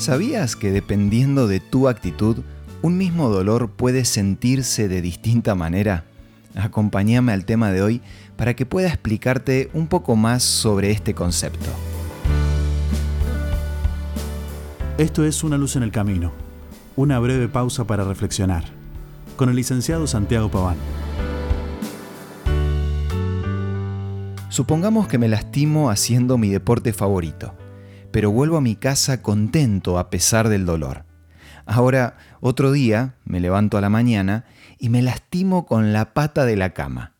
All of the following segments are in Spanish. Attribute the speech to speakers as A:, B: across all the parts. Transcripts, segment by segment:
A: ¿Sabías que dependiendo de tu actitud, un mismo dolor puede sentirse de distinta manera? Acompáñame al tema de hoy para que pueda explicarte un poco más sobre este concepto.
B: Esto es Una luz en el camino, una breve pausa para reflexionar, con el licenciado Santiago Paván.
A: Supongamos que me lastimo haciendo mi deporte favorito, pero vuelvo a mi casa contento a pesar del dolor. Ahora, otro día, me levanto a la mañana y me lastimo con la pata de la cama.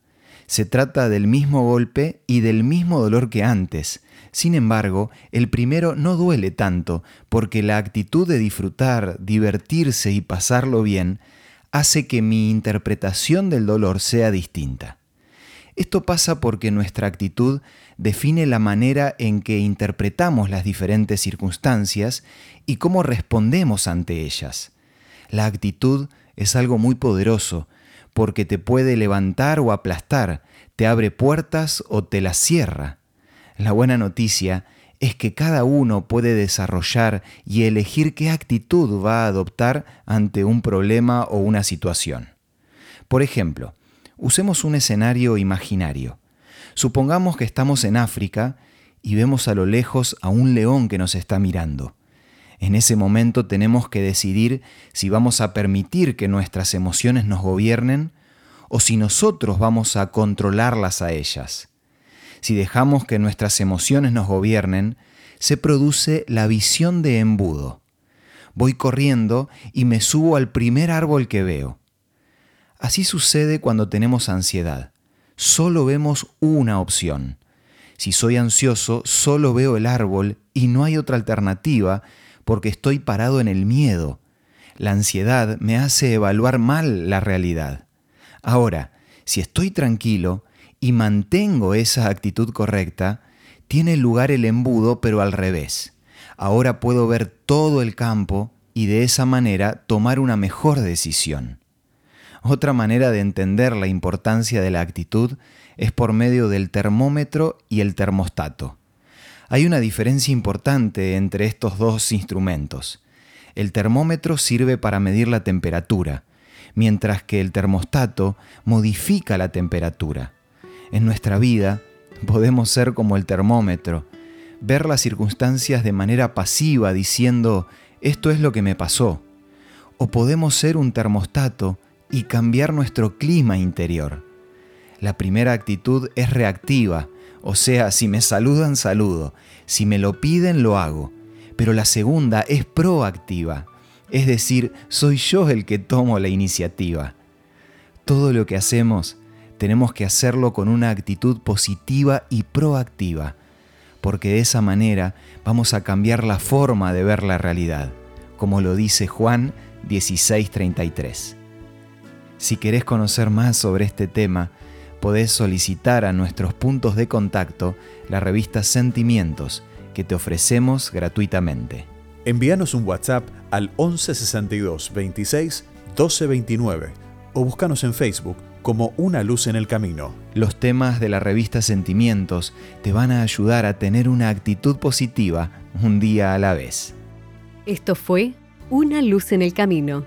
A: Se trata del mismo golpe y del mismo dolor que antes. Sin embargo, el primero no duele tanto porque la actitud de disfrutar, divertirse y pasarlo bien hace que mi interpretación del dolor sea distinta. Esto pasa porque nuestra actitud define la manera en que interpretamos las diferentes circunstancias y cómo respondemos ante ellas. La actitud es algo muy poderoso porque te puede levantar o aplastar, te abre puertas o te las cierra. La buena noticia es que cada uno puede desarrollar y elegir qué actitud va a adoptar ante un problema o una situación. Por ejemplo, Usemos un escenario imaginario. Supongamos que estamos en África y vemos a lo lejos a un león que nos está mirando. En ese momento tenemos que decidir si vamos a permitir que nuestras emociones nos gobiernen o si nosotros vamos a controlarlas a ellas. Si dejamos que nuestras emociones nos gobiernen, se produce la visión de embudo. Voy corriendo y me subo al primer árbol que veo. Así sucede cuando tenemos ansiedad. Solo vemos una opción. Si soy ansioso, solo veo el árbol y no hay otra alternativa porque estoy parado en el miedo. La ansiedad me hace evaluar mal la realidad. Ahora, si estoy tranquilo y mantengo esa actitud correcta, tiene lugar el embudo pero al revés. Ahora puedo ver todo el campo y de esa manera tomar una mejor decisión. Otra manera de entender la importancia de la actitud es por medio del termómetro y el termostato. Hay una diferencia importante entre estos dos instrumentos. El termómetro sirve para medir la temperatura, mientras que el termostato modifica la temperatura. En nuestra vida podemos ser como el termómetro, ver las circunstancias de manera pasiva diciendo, esto es lo que me pasó. O podemos ser un termostato y cambiar nuestro clima interior. La primera actitud es reactiva, o sea, si me saludan, saludo, si me lo piden, lo hago. Pero la segunda es proactiva, es decir, soy yo el que tomo la iniciativa. Todo lo que hacemos tenemos que hacerlo con una actitud positiva y proactiva, porque de esa manera vamos a cambiar la forma de ver la realidad, como lo dice Juan 1633. Si querés conocer más sobre este tema, podés solicitar a nuestros puntos de contacto la revista Sentimientos que te ofrecemos gratuitamente.
B: Envíanos un WhatsApp al 1162 26 1229 o búscanos en Facebook como Una Luz en el Camino.
A: Los temas de la revista Sentimientos te van a ayudar a tener una actitud positiva un día a la vez.
C: Esto fue Una Luz en el Camino